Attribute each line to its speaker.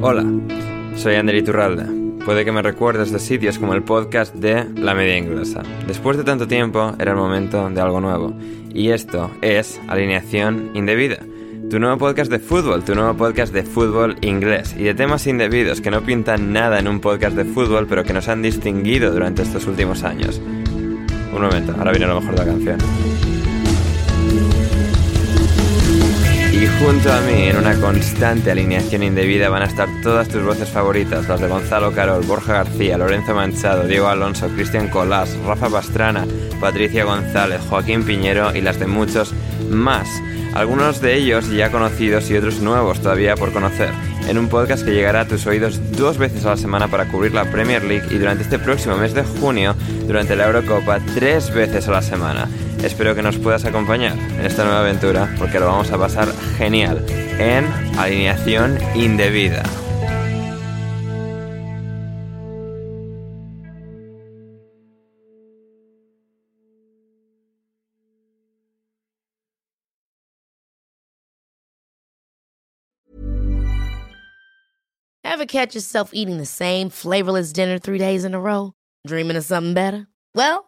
Speaker 1: Hola, soy Ander Iturralde. Puede que me recuerdes de sitios como el podcast de La Media Inglesa. Después de tanto tiempo, era el momento de algo nuevo. Y esto es Alineación Indebida. Tu nuevo podcast de fútbol, tu nuevo podcast de fútbol inglés y de temas indebidos que no pintan nada en un podcast de fútbol pero que nos han distinguido durante estos últimos años. Un momento, ahora viene lo mejor la canción. Y junto a mí, en una constante alineación indebida, van a estar todas tus voces favoritas, las de Gonzalo Carol, Borja García, Lorenzo Manchado, Diego Alonso, Cristian Colás, Rafa Pastrana, Patricia González, Joaquín Piñero y las de muchos más. Algunos de ellos ya conocidos y otros nuevos todavía por conocer, en un podcast que llegará a tus oídos dos veces a la semana para cubrir la Premier League y durante este próximo mes de junio, durante la Eurocopa, tres veces a la semana. Espero que nos puedas acompañar en esta nueva aventura porque lo vamos a pasar genial en alineación indebida.
Speaker 2: Ever catch yourself eating the same flavorless dinner three days in a row? Dreaming of something better? Well,